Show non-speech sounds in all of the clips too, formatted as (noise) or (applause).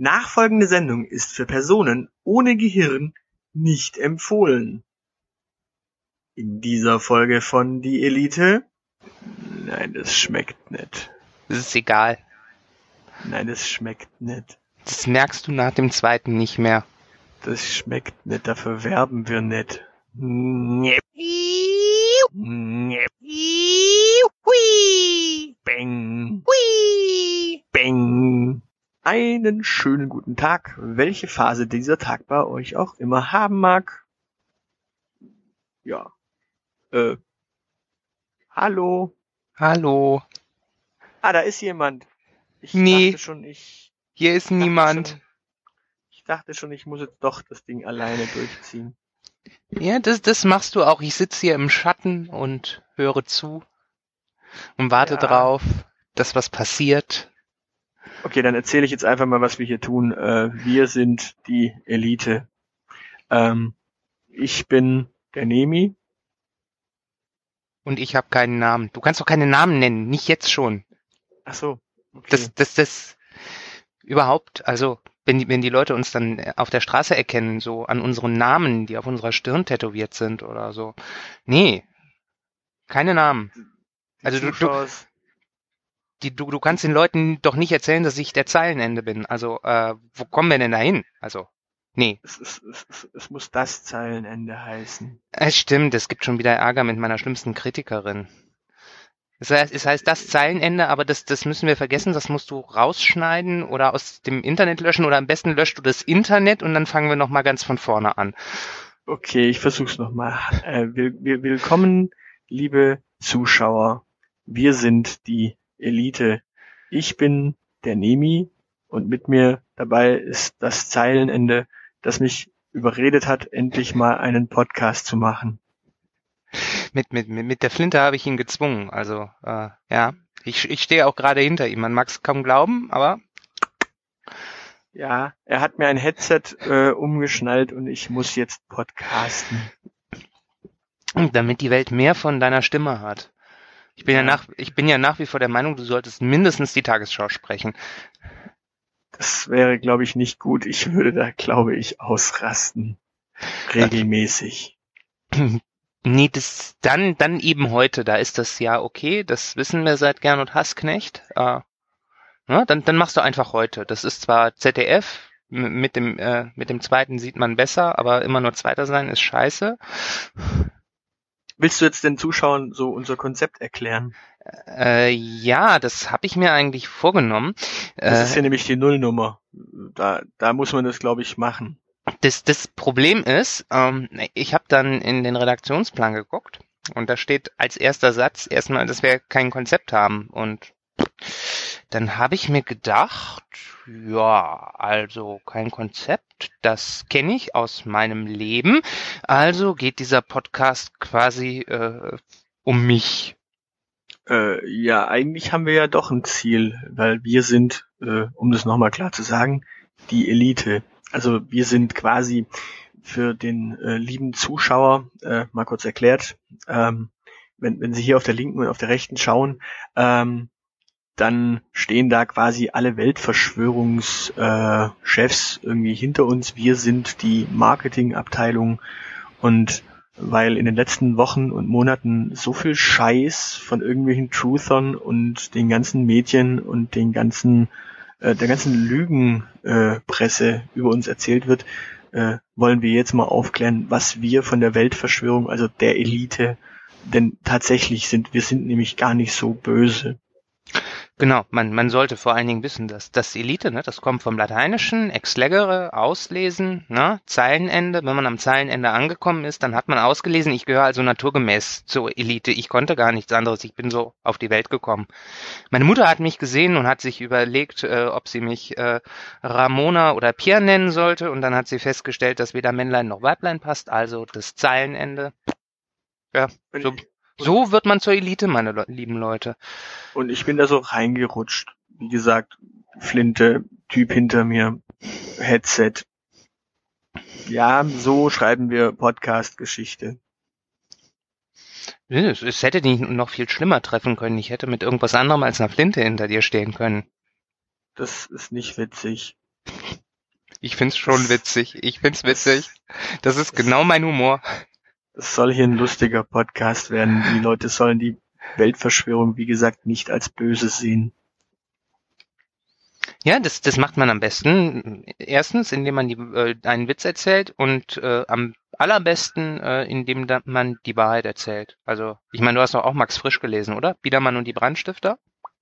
Nachfolgende Sendung ist für Personen ohne Gehirn nicht empfohlen. In dieser Folge von Die Elite. Nein, das schmeckt nicht. Das ist egal. Nein, das schmeckt nicht. Das merkst du nach dem zweiten nicht mehr. Das schmeckt nicht, dafür werben wir nicht. Bang. Bang. Einen schönen guten Tag, welche Phase dieser Tag bei euch auch immer haben mag. Ja. Äh. Hallo. Hallo. Ah, da ist jemand. Ich Nee. dachte schon, ich Hier ist niemand. Schon, ich dachte schon, ich muss jetzt doch das Ding alleine durchziehen. Ja, das, das machst du auch. Ich sitze hier im Schatten und höre zu und warte Ja. drauf, dass was passiert. Okay, dann erzähle ich jetzt einfach mal, was wir hier tun. Äh, wir sind die Elite. Ähm, ich bin der Nemi. Und ich habe keinen Namen. Du kannst doch keine Namen nennen, nicht jetzt schon. Ach so. Okay. Das, das, das überhaupt, also wenn die, wenn die Leute uns dann auf der Straße erkennen, so an unseren Namen, die auf unserer Stirn tätowiert sind oder so. Nee, keine Namen. Die also du- du- Zuschauer- Die, du, du kannst den Leuten doch nicht erzählen, dass ich der Zeilenende bin. Also, äh, wo kommen wir denn da hin? Also, nee. es, es, es, es, muss das Zeilenende heißen. Es stimmt, es gibt schon wieder Ärger mit meiner schlimmsten Kritikerin. Es heißt, es heißt das Zeilenende, aber das, das müssen wir vergessen, das musst du rausschneiden oder aus dem Internet löschen oder am besten löscht du das Internet und dann fangen wir nochmal ganz von vorne an. Okay, ich versuch's nochmal. Äh, will, will, willkommen, liebe Zuschauer. Wir sind die Elite. Ich bin der Nemi und mit mir dabei ist das Zeilenende, das mich überredet hat, endlich mal einen Podcast zu machen. Mit, mit, mit, der Flinte habe ich ihn gezwungen. Also, äh, ja, ich, ich stehe auch gerade hinter ihm. Man mag es kaum glauben, aber Ja, er hat mir ein Headset äh, umgeschnallt und ich muss jetzt podcasten. damit die Welt mehr von deiner Stimme hat. Ich bin ja, Ja. nach, ich bin ja nach wie vor der Meinung, du solltest mindestens die Tagesschau sprechen. Das wäre, glaube ich, nicht gut. Ich würde da, glaube ich, ausrasten. Regelmäßig. (clears throat) Nee, das dann, dann eben heute, da ist das ja okay, das wissen wir seit Gern und Hassknecht. Äh, ne, dann, dann machst du einfach heute. Das ist zwar ZDF, mit dem, äh, mit dem zweiten sieht man besser, aber immer nur Zweiter sein ist scheiße. Willst du jetzt den Zuschauern so unser Konzept erklären? Äh, ja, das habe ich mir eigentlich vorgenommen. Das Äh, ist ja nämlich die Nullnummer. Da, da muss man das, glaube ich, machen. Das, das Problem ist, ähm, ich habe dann in den Redaktionsplan geguckt und da steht als erster Satz erstmal, dass wir kein Konzept haben. Und dann habe ich mir gedacht, ja, also kein Konzept, das kenne ich aus meinem Leben. Also geht dieser Podcast quasi äh, um mich. Äh, ja, eigentlich haben wir ja doch ein Ziel, weil wir sind, äh, um das nochmal klar zu sagen, die Elite. Also wir sind quasi für den äh, lieben Zuschauer, äh, mal kurz erklärt, ähm, wenn, wenn Sie hier auf der linken und auf der rechten schauen, ähm, dann stehen da quasi alle Weltverschwörungschefs äh, irgendwie hinter uns. Wir sind die Marketingabteilung und weil in den letzten Wochen und Monaten so viel Scheiß von irgendwelchen Truthern und den ganzen Medien und den ganzen äh, der ganzen Lügenpresse äh, über uns erzählt wird, äh, wollen wir jetzt mal aufklären, was wir von der Weltverschwörung, also der Elite, denn tatsächlich sind. Wir sind nämlich gar nicht so böse. Genau, man, man sollte vor allen Dingen wissen, dass das Elite, ne, das kommt vom Lateinischen, ex legere, auslesen, ne, Zeilenende. Wenn man am Zeilenende angekommen ist, dann hat man ausgelesen, ich gehöre also naturgemäß zur Elite. Ich konnte gar nichts anderes, ich bin so auf die Welt gekommen. Meine Mutter hat mich gesehen und hat sich überlegt, äh, ob sie mich äh, Ramona oder Pierre nennen sollte. Und dann hat sie festgestellt, dass weder Männlein noch Weiblein passt, also das Zeilenende. Ja, so, so wird man zur Elite, meine Le lieben Leute. und ich bin da so reingerutscht. Wie gesagt, Flinte, Typ hinter mir, Headset. Ja, so schreiben wir Podcast-Geschichte. Es, es hätte dich noch viel schlimmer treffen können. Ich hätte mit irgendwas anderem als einer Flinte hinter dir stehen können. Das ist nicht witzig. Ich find's schon witzig. Ich find's witzig. Das ist genau mein Humor. Es soll hier ein lustiger Podcast werden. Die Leute sollen die Weltverschwörung, wie gesagt, nicht als böse sehen. Ja, das, das macht man am besten. Erstens, indem man die, äh, einen Witz erzählt und äh, am allerbesten, äh, indem da man die Wahrheit erzählt. Also, ich meine, du hast doch auch Max Frisch gelesen, oder? Biedermann und die Brandstifter?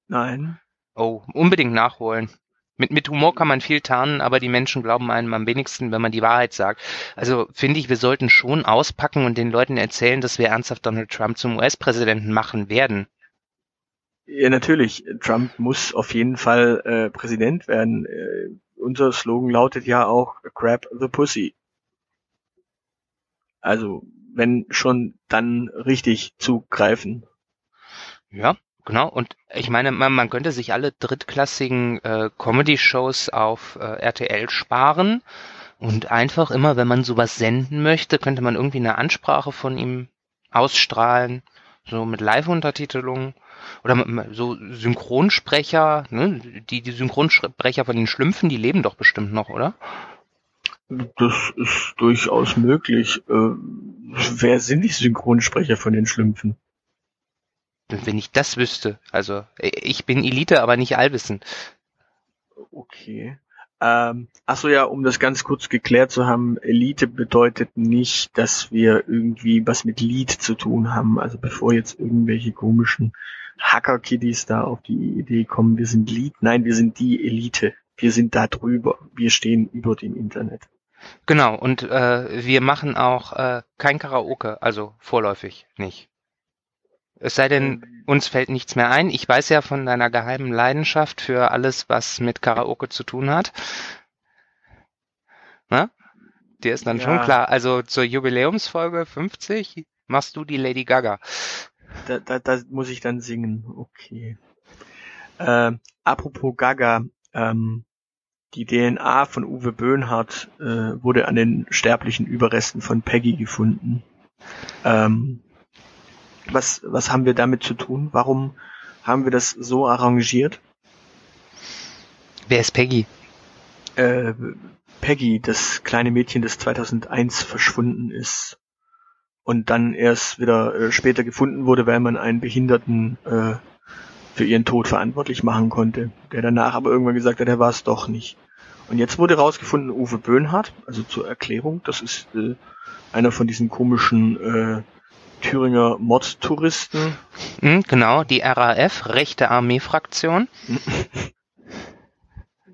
Nein. Oh, unbedingt nachholen. Mit, mit Humor kann man viel tarnen, aber die Menschen glauben einem am wenigsten, wenn man die Wahrheit sagt. Also finde ich, wir sollten schon auspacken und den Leuten erzählen, dass wir ernsthaft Donald Trump zum US-Präsidenten machen werden. Ja, natürlich. Trump muss auf jeden Fall äh, Präsident werden. Äh, unser Slogan lautet ja auch Grab the Pussy. Also, wenn schon, dann richtig zugreifen. Ja, genau. Und ich meine, man, man könnte sich alle drittklassigen äh, Comedy-Shows auf äh, RTL sparen und einfach immer, wenn man sowas senden möchte, könnte man irgendwie eine Ansprache von ihm ausstrahlen, so mit Live-Untertitelung oder so Synchronsprecher, ne? die, die Synchronsprecher von den Schlümpfen, die leben doch bestimmt noch, oder? Das ist durchaus möglich. Äh, wer sind die Synchronsprecher von den Schlümpfen? Wenn ich das wüsste. Also, ich bin Elite, aber nicht allwissend. Okay. Ähm, achso ja, um das ganz kurz geklärt zu haben, Elite bedeutet nicht, dass wir irgendwie was mit Lied zu tun haben. Also bevor jetzt irgendwelche komischen Hacker-Kiddies da auf die Idee kommen, wir sind Lied. Nein, wir sind die Elite. Wir sind da drüber. Wir stehen über dem Internet. Genau, und äh, wir machen auch äh, kein Karaoke, also vorläufig nicht. Es sei denn, ähm. uns fällt nichts mehr ein. Ich weiß ja von deiner geheimen Leidenschaft für alles, was mit Karaoke zu tun hat. Na? Dir ist dann ja. schon klar. Also zur Jubiläumsfolge 50 machst du die Lady Gaga. Da, da, da muss ich dann singen. Okay. Äh, apropos Gaga, ähm, die DNA von Uwe Böhnhardt äh, wurde an den sterblichen Überresten von Peggy gefunden. Ähm, was, was haben wir damit zu tun? Warum haben wir das so arrangiert? Wer ist Peggy? Äh, Peggy, das kleine Mädchen, das 2001 verschwunden ist und dann erst wieder äh, später gefunden wurde, weil man einen Behinderten äh, für ihren Tod verantwortlich machen konnte, der danach aber irgendwann gesagt hat, er war es doch nicht. Und jetzt wurde herausgefunden, Uwe Böhnhardt, also zur Erklärung, das ist äh, einer von diesen komischen äh, Thüringer Mordtouristen. Mhm, genau, die RAF, rechte Armeefraktion. (laughs)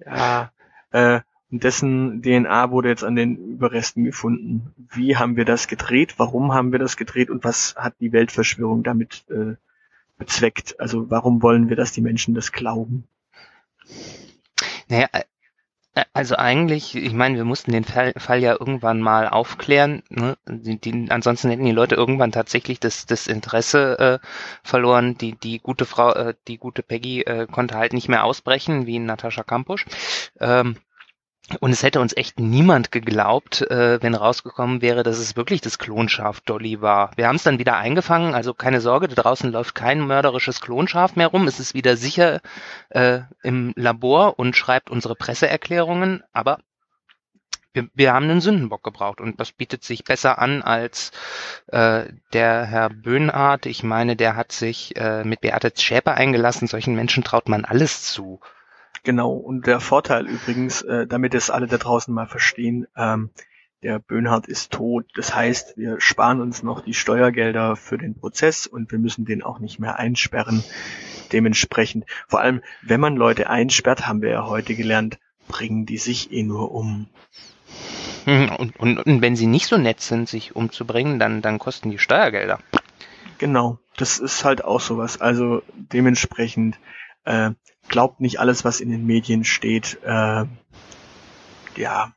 ja, äh, und dessen DNA wurde jetzt an den Überresten gefunden. Wie haben wir das gedreht? Warum haben wir das gedreht? Und was hat die Weltverschwörung damit äh, bezweckt? Also warum wollen wir, dass die Menschen das glauben? Naja, äh, also eigentlich, ich meine, wir mussten den Fall, Fall ja irgendwann mal aufklären. Ne? Die, die, ansonsten hätten die Leute irgendwann tatsächlich das, das Interesse äh, verloren. Die, die gute Frau, äh, die gute Peggy äh, konnte halt nicht mehr ausbrechen, wie Natascha Kampusch. Ähm, und es hätte uns echt niemand geglaubt, äh, wenn rausgekommen wäre, dass es wirklich das Klonschaf Dolly war. Wir haben es dann wieder eingefangen, also keine Sorge, da draußen läuft kein mörderisches Klonschaf mehr rum. Es ist wieder sicher äh, im Labor und schreibt unsere Presseerklärungen, aber wir, wir haben einen Sündenbock gebraucht und das bietet sich besser an als äh, der Herr Böhnhardt. Ich meine, der hat sich äh, mit Beate Schäper eingelassen. Solchen Menschen traut man alles zu. Genau, und der Vorteil übrigens, äh, damit es alle da draußen mal verstehen, ähm, der Böhnhardt ist tot. Das heißt, wir sparen uns noch die Steuergelder für den Prozess und wir müssen den auch nicht mehr einsperren. Dementsprechend, vor allem, wenn man Leute einsperrt, haben wir ja heute gelernt, bringen die sich eh nur um. Hm, und, und, und wenn sie nicht so nett sind, sich umzubringen, dann, dann kosten die Steuergelder. Genau, das ist halt auch sowas. Also dementsprechend, äh, glaubt nicht alles, was in den Medien steht. Äh, ja,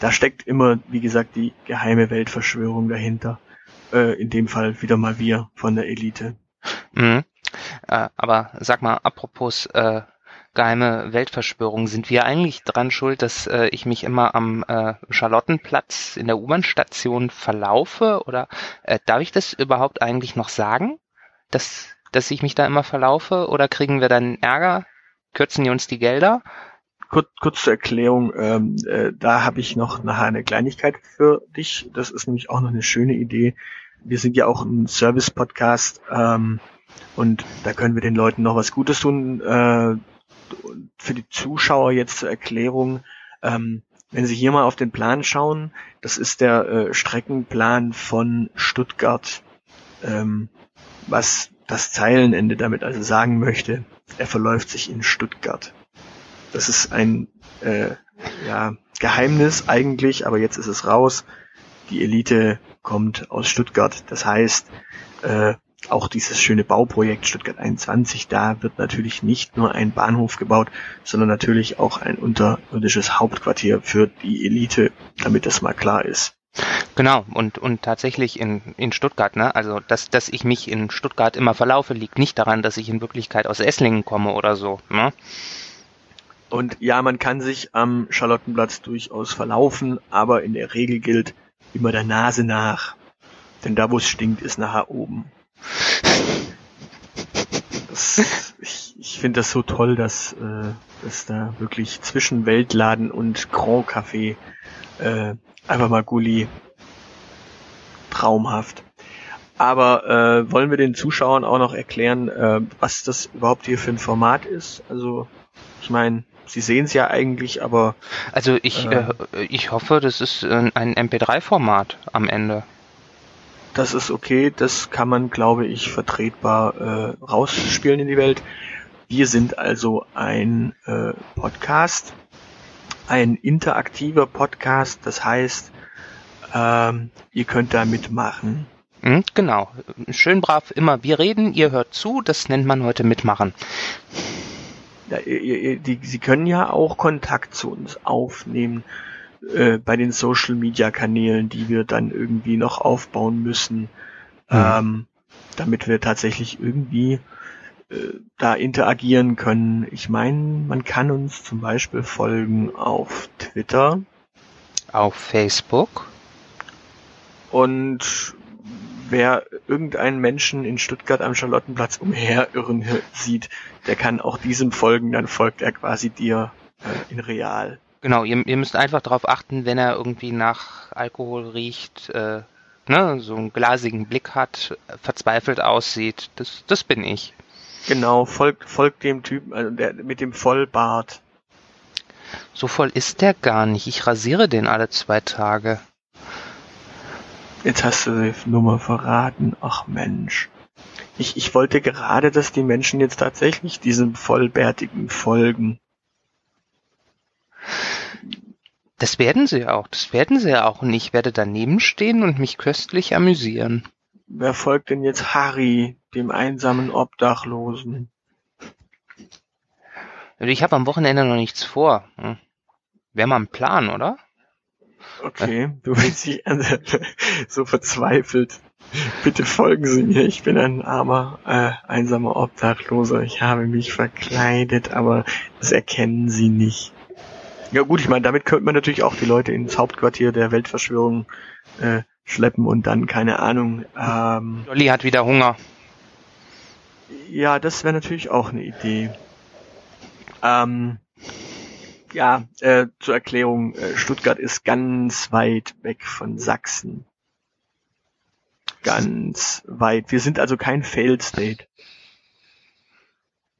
da steckt immer, wie gesagt, die geheime Weltverschwörung dahinter. Äh, in dem Fall wieder mal wir von der Elite. Mhm. Äh, aber sag mal, apropos äh, geheime Weltverschwörung, sind wir eigentlich dran schuld, dass äh, ich mich immer am äh, Charlottenplatz in der U-Bahn-Station verlaufe? Oder äh, darf ich das überhaupt eigentlich noch sagen? Dass dass ich mich da immer verlaufe oder kriegen wir dann Ärger? Kürzen die uns die Gelder? kurz, kurz zur Erklärung, ähm, äh, da habe ich noch nachher eine Kleinigkeit für dich. Das ist nämlich auch noch eine schöne Idee. Wir sind ja auch ein Service-Podcast ähm, und da können wir den Leuten noch was Gutes tun. Äh, für die Zuschauer jetzt zur Erklärung. Ähm, wenn Sie hier mal auf den Plan schauen, das ist der äh, Streckenplan von Stuttgart, ähm, was das Zeilenende damit also sagen möchte. Er verläuft sich in Stuttgart. Das ist ein äh, ja, Geheimnis eigentlich, aber jetzt ist es raus. Die Elite kommt aus Stuttgart. Das heißt, äh, auch dieses schöne Bauprojekt Stuttgart 21, da wird natürlich nicht nur ein Bahnhof gebaut, sondern natürlich auch ein unterirdisches Hauptquartier für die Elite, damit das mal klar ist. Genau, und, und tatsächlich in, in Stuttgart, ne? Also dass, dass ich mich in Stuttgart immer verlaufe, liegt nicht daran, dass ich in Wirklichkeit aus Esslingen komme oder so. Ne? Und ja, man kann sich am Charlottenplatz durchaus verlaufen, aber in der Regel gilt immer der Nase nach. Denn da, wo es stinkt, ist nachher oben. Das, ich ich finde das so toll, dass äh, dass da wirklich zwischen Weltladen und Grand Café äh, einfach mal Gulli traumhaft. Aber äh, wollen wir den Zuschauern auch noch erklären, äh, was das überhaupt hier für ein Format ist? Also ich meine, sie sehen es ja eigentlich, aber also ich äh, äh, ich hoffe, das ist ein MP3-Format am Ende das ist okay, das kann man, glaube ich, vertretbar äh, rausspielen in die Welt. Wir sind also ein äh, Podcast, ein interaktiver Podcast, das heißt, ähm, ihr könnt da mitmachen. Mhm, genau, schön brav immer wir reden, ihr hört zu, das nennt man heute mitmachen. Ja, ihr, die, Sie können ja auch Kontakt zu uns aufnehmen äh, bei den Social Media Kanälen, die wir dann irgendwie noch aufbauen müssen, mhm. ähm, damit wir tatsächlich irgendwie da interagieren können. Ich meine, man kann uns zum Beispiel folgen auf Twitter. Auf Facebook. Und wer irgendeinen Menschen in Stuttgart am Charlottenplatz umherirren sieht, der kann auch diesem folgen, dann folgt er quasi dir äh, in real. Genau, ihr, ihr müsst einfach darauf achten, wenn er irgendwie nach Alkohol riecht, äh, ne, so einen glasigen Blick hat, verzweifelt aussieht. Das, das bin ich. Genau, folgt, folgt dem Typen, also der mit dem Vollbart. So voll ist der gar nicht. Ich rasiere den alle zwei Tage. Jetzt hast du die Nummer verraten. Ach Mensch. Ich, ich wollte gerade, dass die Menschen jetzt tatsächlich diesem Vollbärtigen folgen. Das werden sie auch. Das werden sie ja auch. Und ich werde daneben stehen und mich köstlich amüsieren. Wer folgt denn jetzt Harry, dem einsamen Obdachlosen? Also ich habe am Wochenende noch nichts vor. Hm. Wäre mal ein Plan, oder? Okay, du bist dich (laughs) so verzweifelt. Bitte folgen Sie mir. Ich bin ein armer, äh, einsamer Obdachloser. Ich habe mich verkleidet, aber das erkennen Sie nicht. Ja gut, ich meine, damit könnte man natürlich auch die Leute ins Hauptquartier der Weltverschwörung äh, schleppen und dann, keine Ahnung. Ähm, Dolly hat wieder Hunger. Ja, das wäre natürlich auch eine Idee. Ähm, ja, äh, zur Erklärung, äh, Stuttgart ist ganz weit weg von Sachsen. Ganz weit. Wir sind also kein Failed State.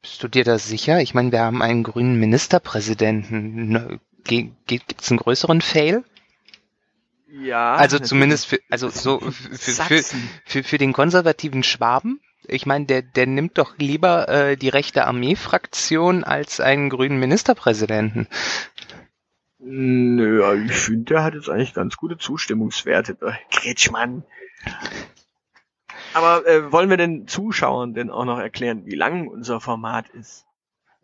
Bist du dir da sicher? Ich meine, wir haben einen grünen Ministerpräsidenten. Ne, Gibt es einen größeren Fail? Ja. Also zumindest für, also so für, für, für, für den konservativen Schwaben. Ich meine, der, der nimmt doch lieber äh, die rechte Armeefraktion als einen grünen Ministerpräsidenten. Nö, ich finde, der hat jetzt eigentlich ganz gute Zustimmungswerte. Kretschmann. Aber äh, wollen wir den Zuschauern denn auch noch erklären, wie lang unser Format ist?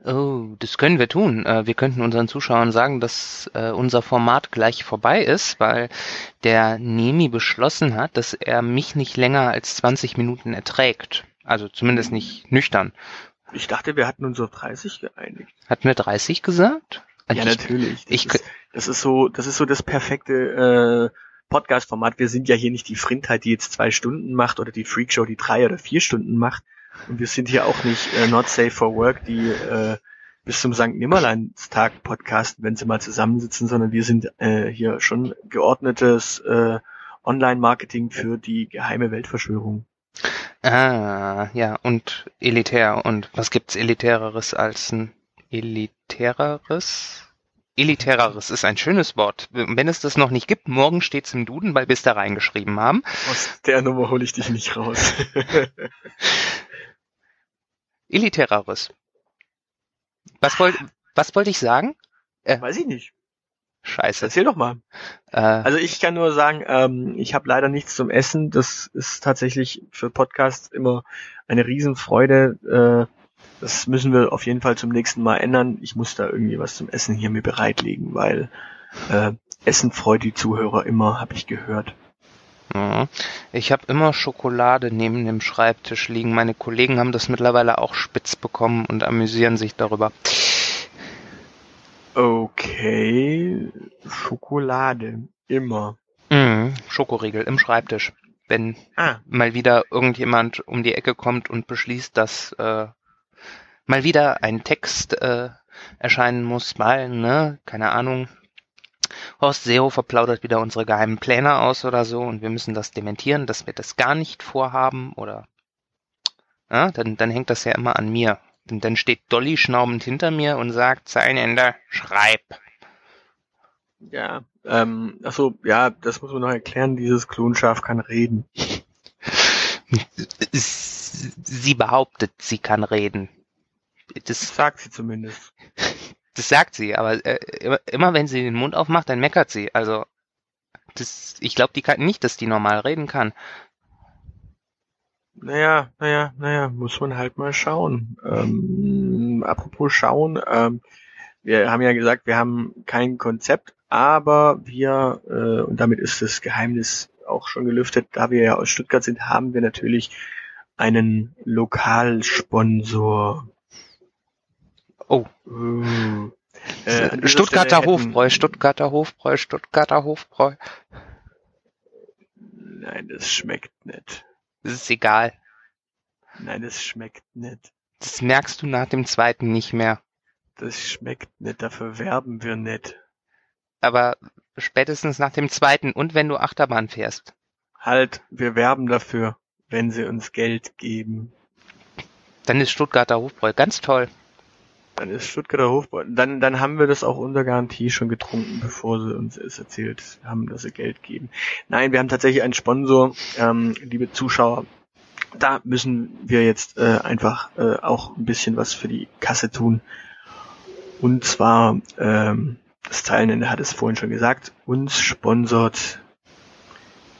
Oh, das können wir tun. Äh, wir könnten unseren Zuschauern sagen, dass äh, unser Format gleich vorbei ist, weil der Nemi beschlossen hat, dass er mich nicht länger als 20 Minuten erträgt. Also zumindest nicht nüchtern. Ich dachte, wir hatten uns auf 30 geeinigt. Hatten wir 30 gesagt? Ja, ich, natürlich. Das, ich, ist, das ist so, das ist so das perfekte äh, Podcast-Format. Wir sind ja hier nicht die Frindheit, die jetzt zwei Stunden macht oder die Freakshow, die drei oder vier Stunden macht. Und wir sind hier auch nicht äh, not safe for work, die äh, bis zum St. Nimmerleinstag Podcast, wenn sie mal zusammensitzen, sondern wir sind äh, hier schon geordnetes äh, Online-Marketing für die geheime Weltverschwörung. Ah, ja, und elitär. Und was gibt's elitäreres als ein elitäreres? Elitäreres ist ein schönes Wort. Wenn es das noch nicht gibt, morgen steht's im Duden, weil wir es da reingeschrieben haben. Aus der Nummer hole ich dich nicht raus. (laughs) Elitäreres. Was wollte was wollte ich sagen? Äh, Weiß ich nicht. Scheiße. Erzähl doch mal. Äh, Also ich kann nur sagen, ähm, ich habe leider nichts zum Essen. Das ist tatsächlich für Podcasts immer eine Riesenfreude. Äh, das müssen wir auf jeden Fall zum nächsten Mal ändern. Ich muss da irgendwie was zum Essen hier mir bereitlegen, weil äh, Essen freut die Zuhörer immer, habe ich gehört. Ja. ich habe immer Schokolade neben dem Schreibtisch liegen. Meine Kollegen haben das mittlerweile auch spitz bekommen und amüsieren sich darüber. Okay, Schokolade immer. Mhm, Schokoriegel im Schreibtisch. Wenn Ah, mal wieder irgendjemand um die Ecke kommt und beschließt, dass äh, mal wieder ein Text äh, erscheinen muss, mal, ne, keine Ahnung. Horst Seehofer plaudert wieder unsere geheimen Pläne aus oder so und wir müssen das dementieren, dass wir das gar nicht vorhaben oder ja, dann, dann hängt das ja immer an mir. Und dann steht Dolly schnaubend hinter mir und sagt, Zeilenende, schreib. ja. Ähm, achso, ja, das muss man noch erklären. Dieses Klonschaf kann reden. Sie behauptet, sie kann reden. Das Das sagt sie zumindest. Das sagt sie, aber äh, immer, wenn sie den Mund aufmacht, dann meckert sie. Also das, ich glaube, die kann nicht, dass die normal reden kann. Naja, naja, naja, muss man halt mal schauen. Ähm, apropos schauen, ähm, wir haben ja gesagt, wir haben kein Konzept, aber wir, äh, und damit ist das Geheimnis auch schon gelüftet, da wir ja aus Stuttgart sind, haben wir natürlich einen Lokalsponsor. Oh, Uh, äh, dieser Stuttgarter Hofbräu, Stuttgarter Hofbräu, Stuttgarter Hofbräu. Nein, das schmeckt nicht. Das ist egal. Nein, das schmeckt nicht. Das merkst du nach dem zweiten nicht mehr. Das schmeckt nicht, dafür werben wir nicht. Aber spätestens nach dem zweiten und wenn du Achterbahn fährst. Halt, wir werben dafür, wenn sie uns Geld geben. Dann ist Stuttgarter Hofbräu ganz toll. Dann ist Stuttgarter Hofbräu. Dann, dann haben wir das auch unter Garantie schon getrunken, bevor sie uns es erzählt haben, dass sie Geld geben. Nein, wir haben tatsächlich einen Sponsor, ähm, liebe Zuschauer. Da müssen wir jetzt äh, einfach äh, auch ein bisschen was für die Kasse tun. Und zwar, ähm, das Teilnehmer hat es vorhin schon gesagt, uns sponsort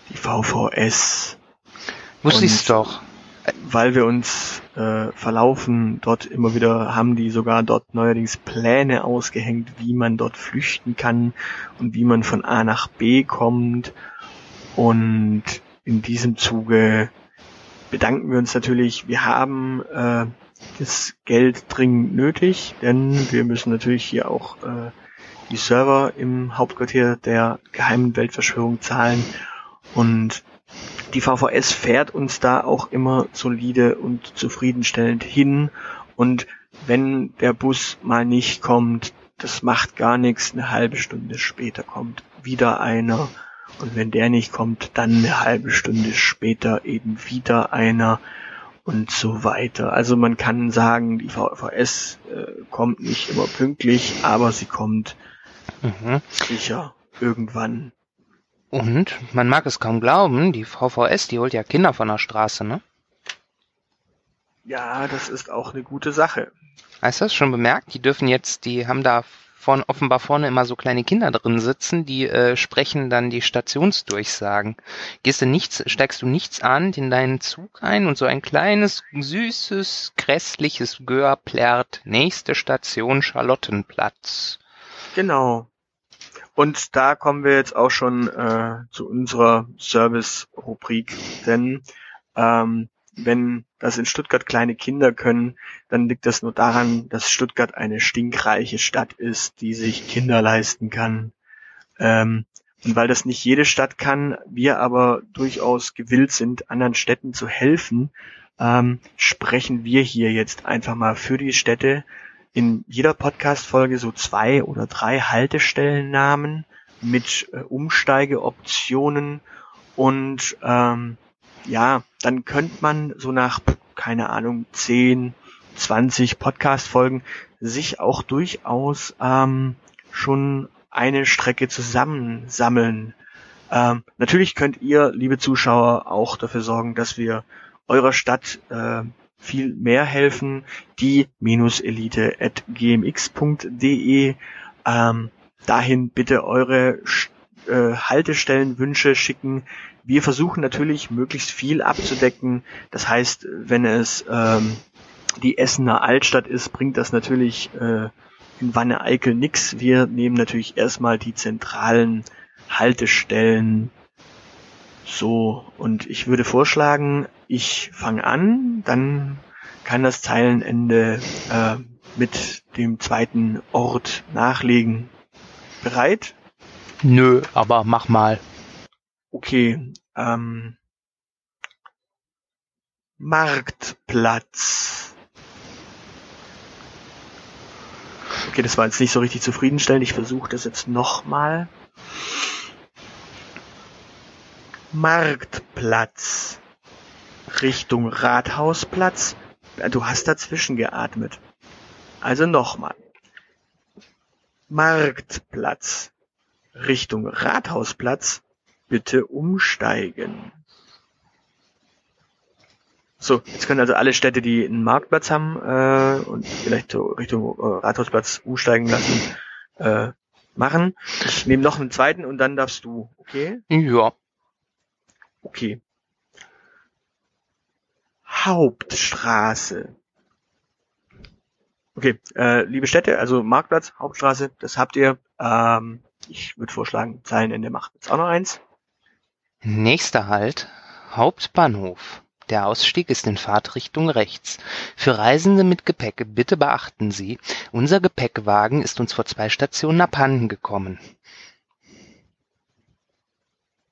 die VVS ich's Und- doch. Weil wir uns äh, verlaufen, dort immer wieder haben die sogar dort neuerdings Pläne ausgehängt, wie man dort flüchten kann und wie man von A nach B kommt. Und in diesem Zuge bedanken wir uns natürlich. Wir haben äh, das Geld dringend nötig, denn wir müssen natürlich hier auch äh, die Server im Hauptquartier der geheimen Weltverschwörung zahlen. Und die VVS fährt uns da auch immer solide und zufriedenstellend hin. Und wenn der Bus mal nicht kommt, das macht gar nichts. Eine halbe Stunde später kommt wieder einer. Und wenn der nicht kommt, dann eine halbe Stunde später eben wieder einer und so weiter. Also man kann sagen, die VVS äh, kommt nicht immer pünktlich, aber sie kommt Mhm. sicher irgendwann. Und man mag es kaum glauben, die VVS, die holt ja Kinder von der Straße, ne? Ja, das ist auch eine gute Sache. Hast du das schon bemerkt? Die dürfen jetzt, die haben da vorne, offenbar vorne immer so kleine Kinder drin sitzen, die äh, sprechen dann die Stationsdurchsagen. Gehst du nichts, steigst du nichts an in deinen Zug ein und so ein kleines, süßes, grässliches Gör plärrt. Nächste Station Charlottenplatz. Genau. Und da kommen wir jetzt auch schon äh, zu unserer Service-Rubrik, denn ähm, wenn das in Stuttgart kleine Kinder können, dann liegt das nur daran, dass Stuttgart eine stinkreiche Stadt ist, die sich Kinder leisten kann. Ähm, und weil das nicht jede Stadt kann, wir aber durchaus gewillt sind, anderen Städten zu helfen, ähm, sprechen wir hier jetzt einfach mal für die Städte, in jeder Podcast-Folge so zwei oder drei Haltestellennamen mit äh, Umsteigeoptionen und ähm, ja, dann könnte man so nach, keine Ahnung, 10, 20 Podcast-Folgen sich auch durchaus ähm, schon eine Strecke zusammensammeln. Ähm, natürlich könnt ihr, liebe Zuschauer, auch dafür sorgen, dass wir eurer Stadt äh, viel mehr helfen. Die Elite at gmx.de. Ähm, dahin bitte eure äh, Haltestellenwünsche schicken. Wir versuchen natürlich möglichst viel abzudecken. Das heißt, wenn es ähm, die Essener Altstadt ist, bringt das natürlich äh, in Wanne-Eickel nix. Wir nehmen natürlich erstmal die zentralen Haltestellen so, und ich würde vorschlagen, ich fange an, dann kann das Zeilenende äh, mit dem zweiten Ort nachlegen. Bereit? Nö, aber mach mal. Okay. Ähm, Marktplatz. Okay, das war jetzt nicht so richtig zufriedenstellend. Ich versuche das jetzt nochmal. Marktplatz. Richtung Rathausplatz. Du hast dazwischen geatmet. Also nochmal. Marktplatz. Richtung Rathausplatz. Bitte umsteigen. So, jetzt können also alle Städte, die einen Marktplatz haben äh, und vielleicht so Richtung äh, Rathausplatz umsteigen lassen, äh, machen. Ich nehme noch einen zweiten und dann darfst du, okay? Ja. Okay. Hauptstraße. Okay, äh, liebe Städte, also Marktplatz, Hauptstraße, das habt ihr. Ähm, ich würde vorschlagen, Zeilenende macht jetzt auch noch eins. Nächster Halt, Hauptbahnhof. Der Ausstieg ist in Fahrtrichtung rechts. Für Reisende mit Gepäck bitte beachten Sie, unser Gepäckwagen ist uns vor zwei Stationen abhanden gekommen.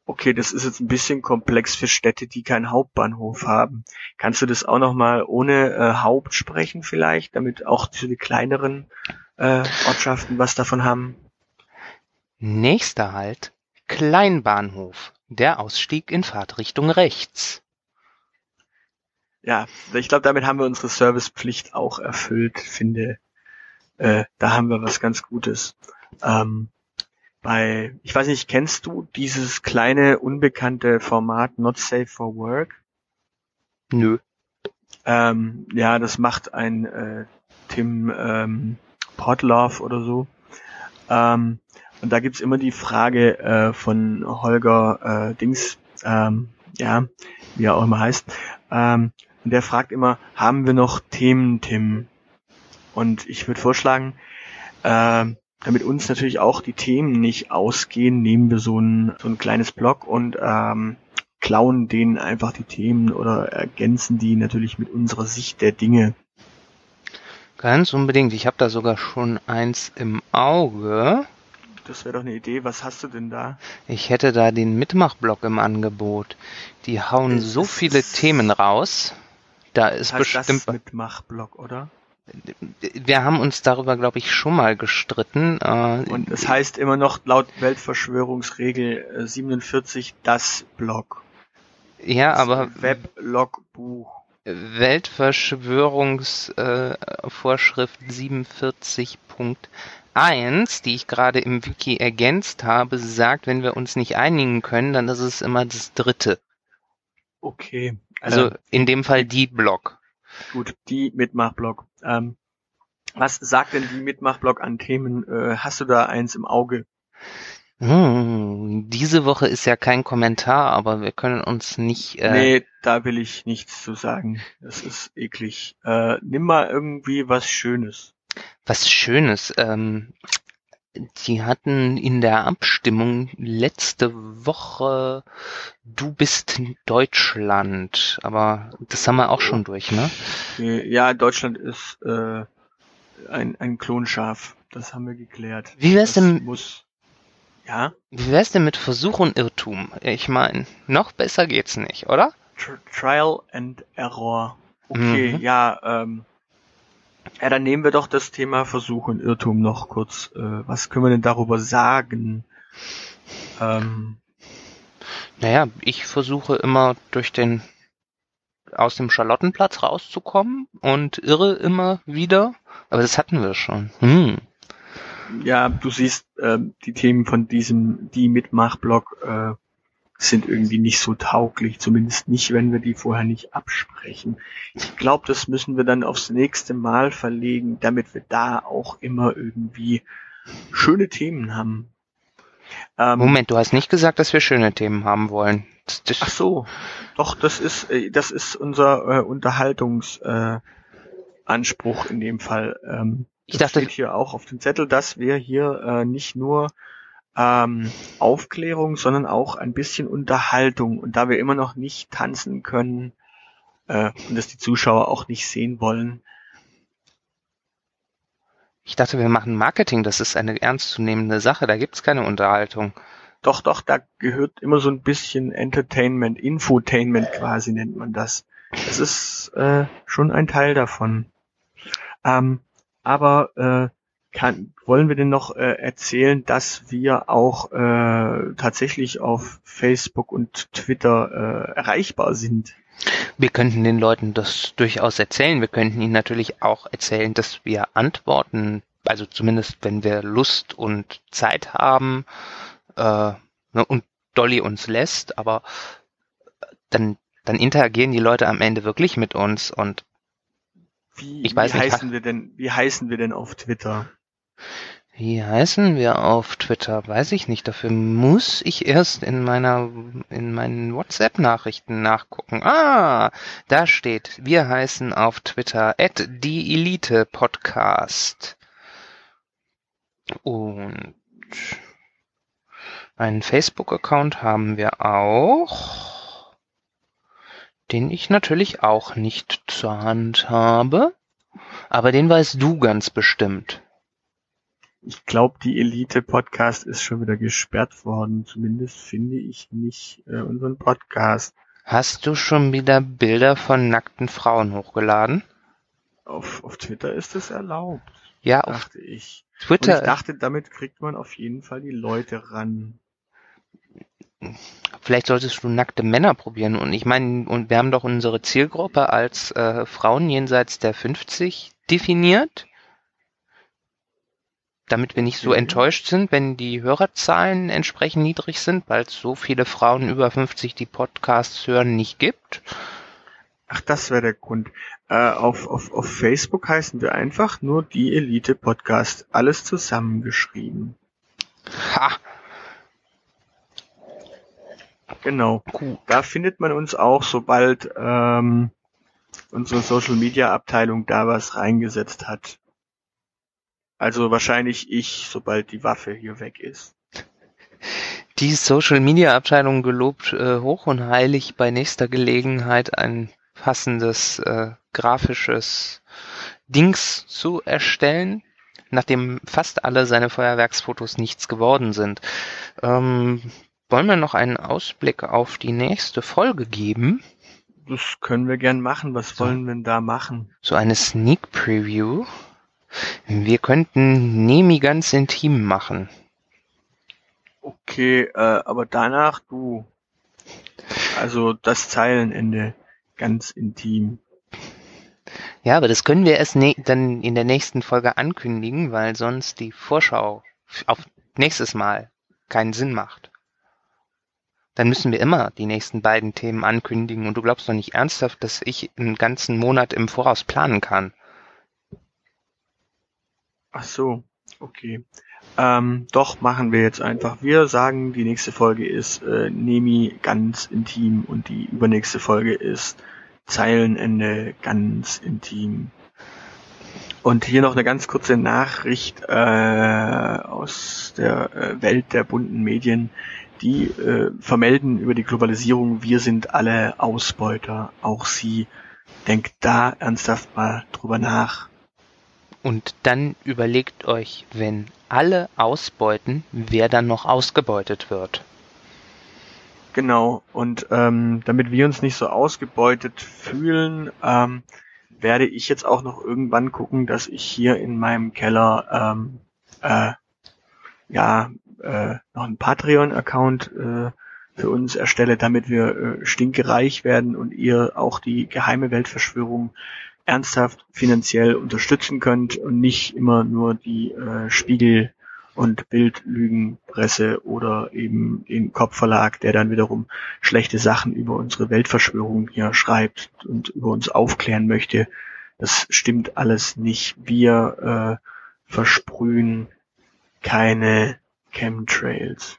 Okay, das ist jetzt ein bisschen komplex für Städte, die keinen Hauptbahnhof haben. Kannst du das auch nochmal ohne äh, Haupt sprechen vielleicht, damit auch für die kleineren äh, Ortschaften was davon haben? Nächster Halt, Kleinbahnhof. Der Ausstieg in Fahrtrichtung rechts. Ja, ich glaube, damit haben wir unsere Servicepflicht auch erfüllt, finde. Äh, da haben wir was ganz Gutes. Ähm, bei, ich weiß nicht, kennst du dieses kleine unbekannte Format Not Safe for Work? Nö. Ähm, ja, das macht ein äh, Tim ähm, Podlove oder so. Ähm, und da gibt's immer die Frage äh, von Holger äh, Dings, ähm, ja, wie er auch immer heißt. Ähm, und der fragt immer, haben wir noch Themen, Tim? Und ich würde vorschlagen, äh, damit uns natürlich auch die Themen nicht ausgehen, nehmen wir so ein, so ein kleines Blog und ähm, klauen denen einfach die Themen oder ergänzen die natürlich mit unserer Sicht der Dinge. Ganz unbedingt. Ich habe da sogar schon eins im Auge. Das wäre doch eine Idee. Was hast du denn da? Ich hätte da den Mitmachblock im Angebot. Die hauen das so viele Themen raus. Da ist heißt bestimmt. Das Mitmachblock, oder? Wir haben uns darüber, glaube ich, schon mal gestritten. Äh, Und es heißt immer noch laut Weltverschwörungsregel 47 äh, das Blog. Ja, das aber Weblogbuch. Weltverschwörungsvorschrift äh, 47.1, die ich gerade im Wiki ergänzt habe, sagt, wenn wir uns nicht einigen können, dann ist es immer das dritte. Okay. Also äh, in dem Fall die Blog. Gut, die Mitmachblog. Ähm, was sagt denn die Mitmachblog an Themen? Äh, hast du da eins im Auge? Hm, diese Woche ist ja kein Kommentar, aber wir können uns nicht. Äh nee, da will ich nichts zu sagen. Das ist eklig. Äh, nimm mal irgendwie was Schönes. Was Schönes. Ähm, die hatten in der Abstimmung letzte Woche Du bist Deutschland, aber das haben wir auch schon durch, ne? Ja, Deutschland ist äh, ein, ein Klonschaf. Das haben wir geklärt. Wie wär's das denn? Muss, ja? Wie wär's denn mit Versuch und Irrtum? Ich meine, noch besser geht's nicht, oder? Trial and Error. Okay, mhm. ja, ähm, Ja, dann nehmen wir doch das Thema Versuch und Irrtum noch kurz. Äh, was können wir denn darüber sagen? Ähm, naja, ich versuche immer durch den aus dem Charlottenplatz rauszukommen und irre immer wieder. Aber das hatten wir schon. Hm. Ja, du siehst, äh, die Themen von diesem die Mitmachblock äh, sind irgendwie nicht so tauglich, zumindest nicht, wenn wir die vorher nicht absprechen. Ich glaube, das müssen wir dann aufs nächste Mal verlegen, damit wir da auch immer irgendwie schöne Themen haben. Ähm, Moment, du hast nicht gesagt, dass wir schöne Themen haben wollen. Das, das Ach so, doch, das ist, äh, das ist unser äh, Unterhaltungsanspruch äh, in dem Fall. Ähm, ich dachte, steht hier auch auf dem Zettel, dass wir hier äh, nicht nur ähm, Aufklärung, sondern auch ein bisschen Unterhaltung. Und da wir immer noch nicht tanzen können äh, und das die Zuschauer auch nicht sehen wollen. Ich dachte, wir machen Marketing, das ist eine ernstzunehmende Sache, da gibt's keine Unterhaltung. Doch, doch, da gehört immer so ein bisschen Entertainment, Infotainment quasi nennt man das. Das ist äh, schon ein Teil davon. Ähm, aber äh, kann, wollen wir denn noch äh, erzählen, dass wir auch äh, tatsächlich auf Facebook und Twitter äh, erreichbar sind? Wir könnten den Leuten das durchaus erzählen. Wir könnten ihnen natürlich auch erzählen, dass wir antworten, also zumindest wenn wir Lust und Zeit haben äh, ne, und Dolly uns lässt, aber dann, dann interagieren die Leute am Ende wirklich mit uns und wie, ich weiß wie nicht, heißen wir denn, wie heißen wir denn auf Twitter? Wie heißen wir auf Twitter? Weiß ich nicht. Dafür muss ich erst in meiner, in meinen WhatsApp-Nachrichten nachgucken. Ah, da steht, wir heißen auf Twitter at die Elite Podcast. Und einen Facebook-Account haben wir auch, den ich natürlich auch nicht zur Hand habe, aber den weißt du ganz bestimmt. Ich glaube, die Elite-Podcast ist schon wieder gesperrt worden. Zumindest finde ich nicht äh, unseren Podcast. Hast du schon wieder Bilder von nackten Frauen hochgeladen? Auf, auf Twitter ist es erlaubt. Ja, dachte ich. Twitter. Und ich dachte, damit kriegt man auf jeden Fall die Leute ran. Vielleicht solltest du nackte Männer probieren. Und ich meine, und wir haben doch unsere Zielgruppe als äh, Frauen jenseits der 50 definiert damit wir nicht so mhm. enttäuscht sind, wenn die Hörerzahlen entsprechend niedrig sind, weil es so viele Frauen über 50, die Podcasts hören, nicht gibt. Ach, das wäre der Grund. Äh, auf, auf, auf Facebook heißen wir einfach nur die Elite Podcast. Alles zusammengeschrieben. Ha! Genau. Gut. Da findet man uns auch, sobald ähm, unsere Social Media Abteilung da was reingesetzt hat. Also wahrscheinlich ich, sobald die Waffe hier weg ist. Die Social Media Abteilung gelobt äh, hoch und heilig bei nächster Gelegenheit ein passendes äh, grafisches Dings zu erstellen, nachdem fast alle seine Feuerwerksfotos nichts geworden sind. Ähm, wollen wir noch einen Ausblick auf die nächste Folge geben? Das können wir gern machen. Was so. wollen wir denn da machen? So eine Sneak Preview. Wir könnten Nemi ganz intim machen. Okay, äh, aber danach du. Also das Zeilenende ganz intim. Ja, aber das können wir erst ne dann in der nächsten Folge ankündigen, weil sonst die Vorschau auf nächstes Mal keinen Sinn macht. Dann müssen wir immer die nächsten beiden Themen ankündigen und du glaubst doch nicht ernsthaft, dass ich einen ganzen Monat im Voraus planen kann. Ach so, okay. Ähm, doch, machen wir jetzt einfach. Wir sagen, die nächste Folge ist äh, Nemi ganz intim und die übernächste Folge ist Zeilenende ganz intim. Und hier noch eine ganz kurze Nachricht äh, aus der äh, Welt der bunten Medien. Die äh, vermelden über die Globalisierung, wir sind alle Ausbeuter, auch sie. Denkt da ernsthaft mal drüber nach. Und dann überlegt euch, wenn alle ausbeuten, wer dann noch ausgebeutet wird. Genau, und ähm, damit wir uns nicht so ausgebeutet fühlen, ähm, werde ich jetzt auch noch irgendwann gucken, dass ich hier in meinem Keller ähm, äh, ja äh, noch einen Patreon-Account äh, für uns erstelle, damit wir äh, stinkereich werden und ihr auch die geheime Weltverschwörung ernsthaft finanziell unterstützen könnt und nicht immer nur die äh, Spiegel und Bildlügenpresse oder eben den Kopfverlag, der dann wiederum schlechte Sachen über unsere Weltverschwörung hier schreibt und über uns aufklären möchte. Das stimmt alles nicht. Wir äh, versprühen keine Chemtrails.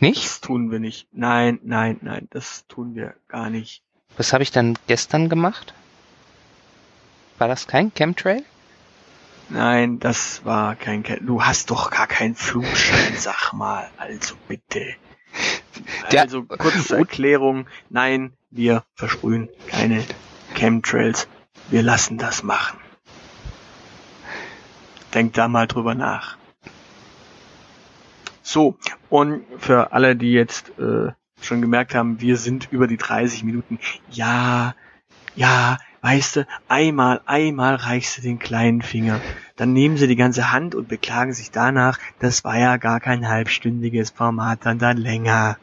Nicht? Das tun wir nicht. Nein, nein, nein, das tun wir gar nicht. Was habe ich dann gestern gemacht? War das kein Chemtrail? Nein, das war kein Chemtrail. Du hast doch gar keinen Flugschein, (laughs) sag mal. Also bitte. Also kurze Erklärung. Nein, wir versprühen keine Chemtrails. Wir lassen das machen. Denk da mal drüber nach. So, und für alle, die jetzt äh, schon gemerkt haben, wir sind über die 30 Minuten. Ja, ja, weißt du, einmal, einmal reichst du den kleinen Finger. Dann nehmen sie die ganze Hand und beklagen sich danach, das war ja gar kein halbstündiges Format, dann dann länger.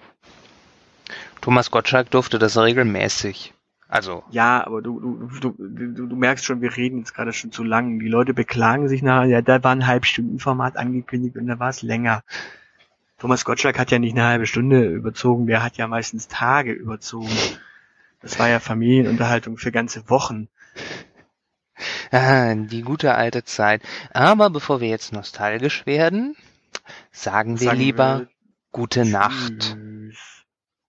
Thomas Gottschalk durfte das regelmäßig. Also, Ja, aber du, du, du, du, merkst schon, wir reden jetzt gerade schon zu lang. Die Leute beklagen sich nachher, ja, da war ein Halbstundenformat angekündigt und da war es länger. Thomas Gottschalk hat ja nicht eine halbe Stunde überzogen, der hat ja meistens Tage überzogen. Das war ja Familienunterhaltung für ganze Wochen. (laughs) ah, die gute alte Zeit. Aber bevor wir jetzt nostalgisch werden, sagen wir Sagen lieber wir gute Nacht. Tschüss.